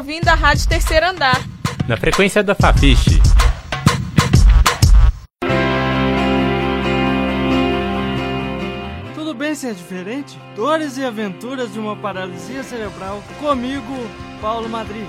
ouvindo a Rádio Terceiro Andar. Na frequência da Fafiche. Tudo bem ser diferente? Dores e aventuras de uma paralisia cerebral comigo, Paulo Madrid.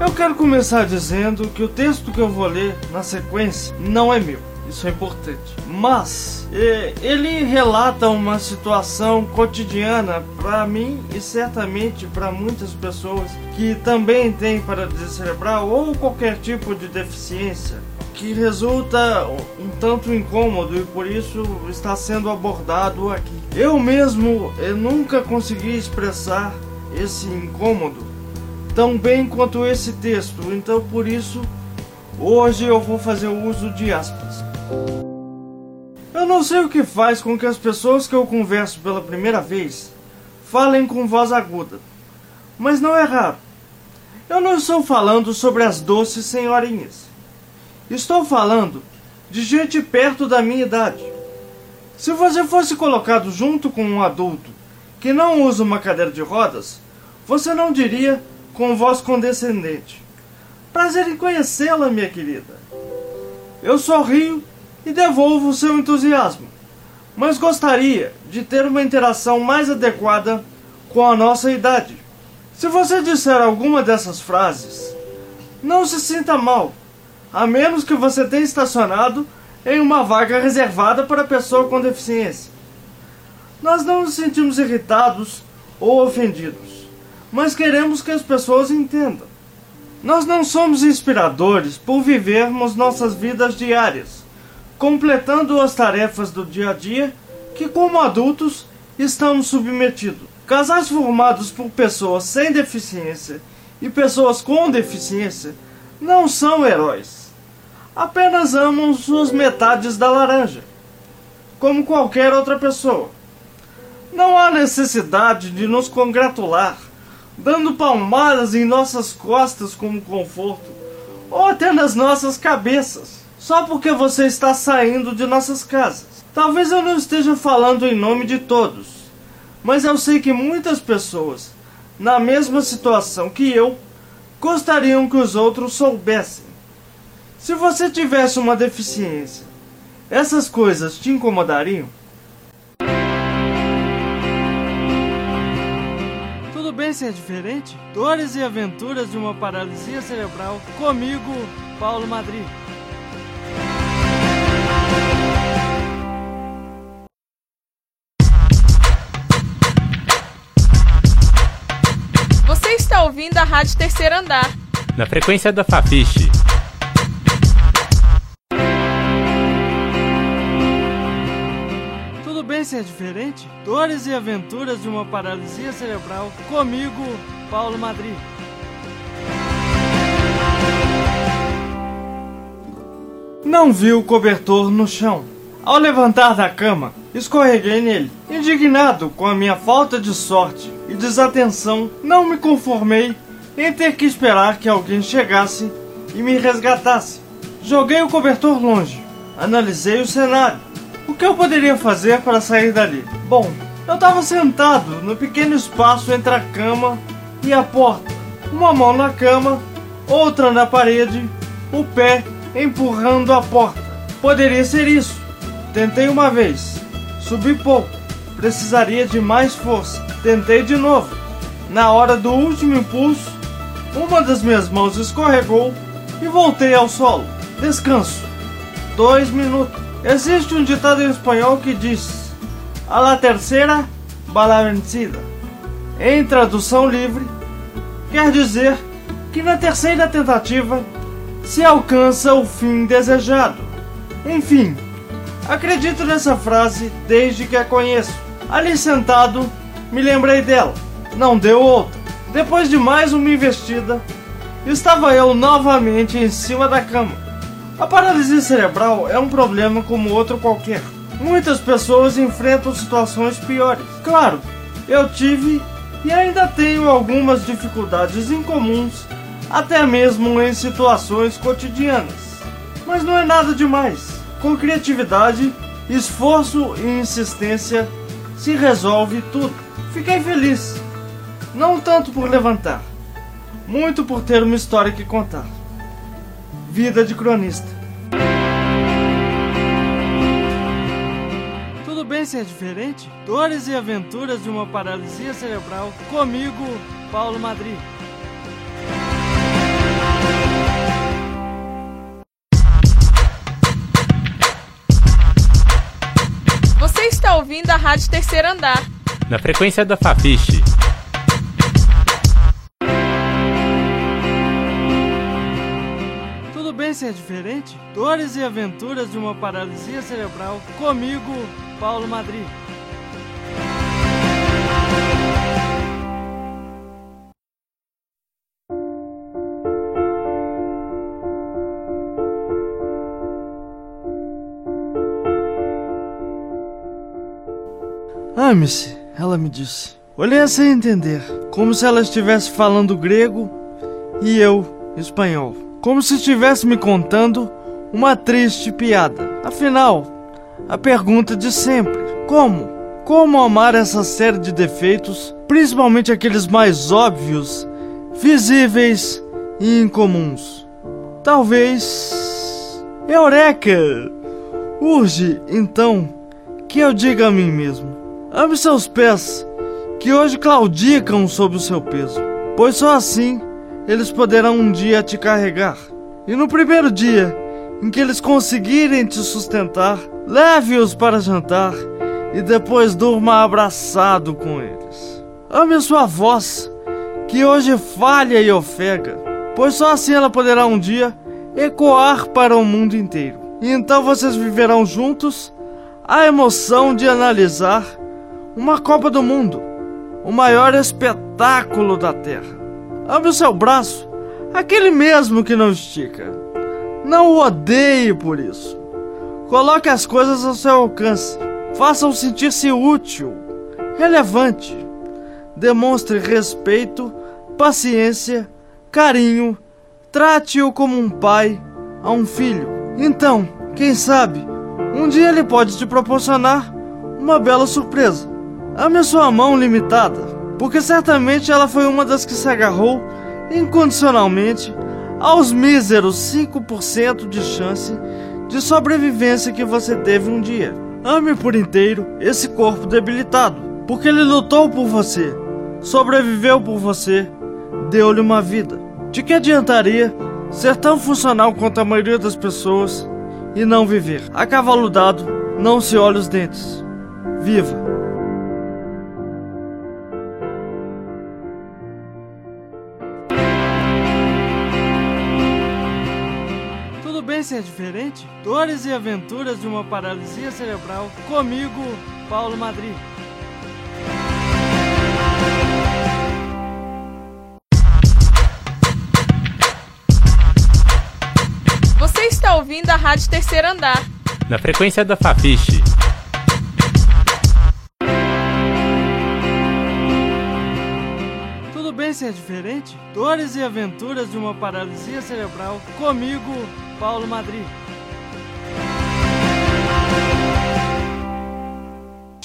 Eu quero começar dizendo que o texto que eu vou ler na sequência não é meu. Isso é importante. Mas é, ele relata uma situação cotidiana para mim e certamente para muitas pessoas que também têm paralisia cerebral ou qualquer tipo de deficiência que resulta um tanto incômodo e por isso está sendo abordado aqui. Eu mesmo eu nunca consegui expressar esse incômodo tão bem quanto esse texto, então por isso hoje eu vou fazer uso de aspas. Eu não sei o que faz com que as pessoas que eu converso pela primeira vez falem com voz aguda, mas não é raro. Eu não estou falando sobre as doces senhorinhas. Estou falando de gente perto da minha idade. Se você fosse colocado junto com um adulto que não usa uma cadeira de rodas, você não diria com voz condescendente: Prazer em conhecê-la, minha querida. Eu sorrio e devolvo o seu entusiasmo, mas gostaria de ter uma interação mais adequada com a nossa idade. Se você disser alguma dessas frases, não se sinta mal, a menos que você tenha estacionado em uma vaga reservada para pessoa com deficiência. Nós não nos sentimos irritados ou ofendidos, mas queremos que as pessoas entendam. Nós não somos inspiradores por vivermos nossas vidas diárias, completando as tarefas do dia a dia que, como adultos, estamos submetidos. Casais formados por pessoas sem deficiência e pessoas com deficiência não são heróis. Apenas amam suas metades da laranja, como qualquer outra pessoa. Não há necessidade de nos congratular, dando palmadas em nossas costas como conforto, ou até nas nossas cabeças, só porque você está saindo de nossas casas. Talvez eu não esteja falando em nome de todos, mas eu sei que muitas pessoas, na mesma situação que eu, gostariam que os outros soubessem. Se você tivesse uma deficiência, essas coisas te incomodariam? Tudo bem ser diferente? Dores e aventuras de uma paralisia cerebral comigo, Paulo Madrid. Ouvindo a Rádio Terceiro Andar. Na frequência da Fafiche. Tudo bem ser diferente? Dores e aventuras de uma paralisia cerebral comigo, Paulo Madrid. Não vi o cobertor no chão. Ao levantar da cama, escorreguei nele. Indignado com a minha falta de sorte e desatenção, não me conformei em ter que esperar que alguém chegasse e me resgatasse. Joguei o cobertor longe. Analisei o cenário. O que eu poderia fazer para sair dali? Bom, eu estava sentado no pequeno espaço entre a cama e a porta. Uma mão na cama, outra na parede, o pé empurrando a porta. Poderia ser isso. Tentei uma vez. Subi pouco. Precisaria de mais força. Tentei de novo. Na hora do último impulso, uma das minhas mãos escorregou e voltei ao solo. Descanso. Dois minutos. Existe um ditado em espanhol que diz: A la terceira, bala vencida. Em tradução livre, quer dizer que na terceira tentativa se alcança o fim desejado. Enfim, acredito nessa frase desde que a conheço. Ali sentado, me lembrei dela. Não deu outra. Depois de mais uma investida, estava eu novamente em cima da cama. A paralisia cerebral é um problema como outro qualquer. Muitas pessoas enfrentam situações piores. Claro, eu tive e ainda tenho algumas dificuldades incomuns, até mesmo em situações cotidianas. Mas não é nada demais. Com criatividade, esforço e insistência se resolve tudo. Fiquei feliz. Não tanto por levantar, muito por ter uma história que contar. Vida de cronista. Tudo bem ser diferente? Dores e aventuras de uma paralisia cerebral comigo, Paulo Madri. Ouvindo a Rádio Terceiro Andar. Na frequência da Fafiche. Tudo bem ser diferente? Dores e aventuras de uma paralisia cerebral comigo, Paulo Madri. Ame-se, ela me disse. Olhei sem entender, como se ela estivesse falando grego e eu espanhol. Como se estivesse me contando uma triste piada. Afinal, a pergunta de sempre: como? Como amar essa série de defeitos, principalmente aqueles mais óbvios, visíveis e incomuns? Talvez. Eureka! Urge, então, que eu diga a mim mesmo. Ame seus pés, que hoje claudicam sob o seu peso, pois só assim eles poderão um dia te carregar. E no primeiro dia em que eles conseguirem te sustentar, leve-os para jantar e depois durma abraçado com eles. Ame a sua voz, que hoje falha e ofega, pois só assim ela poderá um dia ecoar para o mundo inteiro. E então vocês viverão juntos a emoção de analisar uma Copa do Mundo, o maior espetáculo da Terra. Ame o seu braço, aquele mesmo que não estica. Não o odeie por isso. Coloque as coisas ao seu alcance. Faça-o sentir-se útil, relevante. Demonstre respeito, paciência, carinho. Trate-o como um pai a um filho. Então, quem sabe, um dia ele pode te proporcionar uma bela surpresa. Ame a sua mão limitada, porque certamente ela foi uma das que se agarrou incondicionalmente aos míseros 5% de chance de sobrevivência que você teve um dia. Ame por inteiro esse corpo debilitado, porque ele lutou por você, sobreviveu por você, deu-lhe uma vida. De que adiantaria ser tão funcional quanto a maioria das pessoas e não viver? A cavalo dado, não se olha os dentes. Viva! Ser diferente? Dores e aventuras de uma paralisia cerebral comigo, Paulo Madri. Você está ouvindo a Rádio Terceiro Andar. Na frequência da Fafiche. Tudo bem ser diferente? Dores e aventuras de uma paralisia cerebral comigo, Paulo Madri.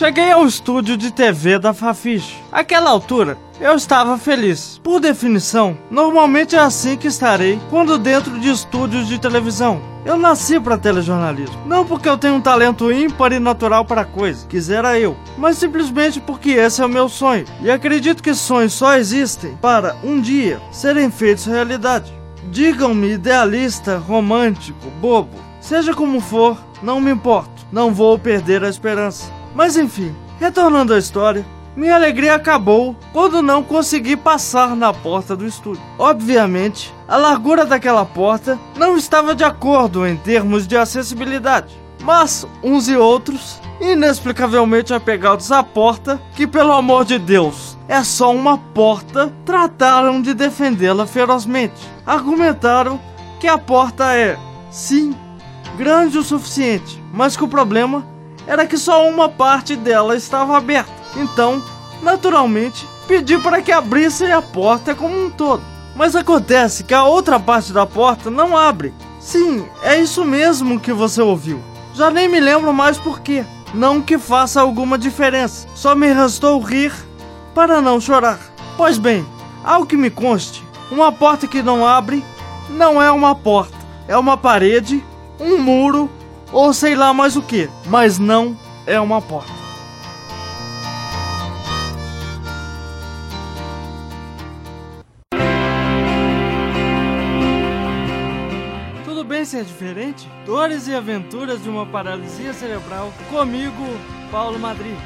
Cheguei ao estúdio de TV da Fafiche. Àquela altura, eu estava feliz. Por definição, normalmente é assim que estarei quando dentro de estúdios de televisão. Eu nasci para telejornalismo. Não porque eu tenho um talento ímpar e natural para coisa, quisera eu, mas simplesmente porque esse é o meu sonho. E acredito que sonhos só existem para, um dia, serem feitos realidade. Digam-me idealista, romântico, bobo. Seja como for, não me importo. Não vou perder a esperança. Mas enfim, retornando à história, minha alegria acabou quando não consegui passar na porta do estúdio. Obviamente, a largura daquela porta não estava de acordo em termos de acessibilidade, mas uns e outros, inexplicavelmente apegados à porta, que pelo amor de Deus é só uma porta, trataram de defendê-la ferozmente. Argumentaram que a porta é, sim, grande o suficiente, mas que o problema era que só uma parte dela estava aberta. Então, naturalmente, pedi para que abrissem a porta como um todo. Mas acontece que a outra parte da porta não abre. Sim, é isso mesmo que você ouviu. Já nem me lembro mais por quê. Não que faça alguma diferença, só me restou rir para não chorar. Pois bem, ao que me conste, uma porta que não abre não é uma porta, é uma parede, um muro ou sei lá mais o que, mas não é uma porta. Tudo bem ser diferente? Dores e aventuras de uma paralisia cerebral comigo, Paulo Madrid.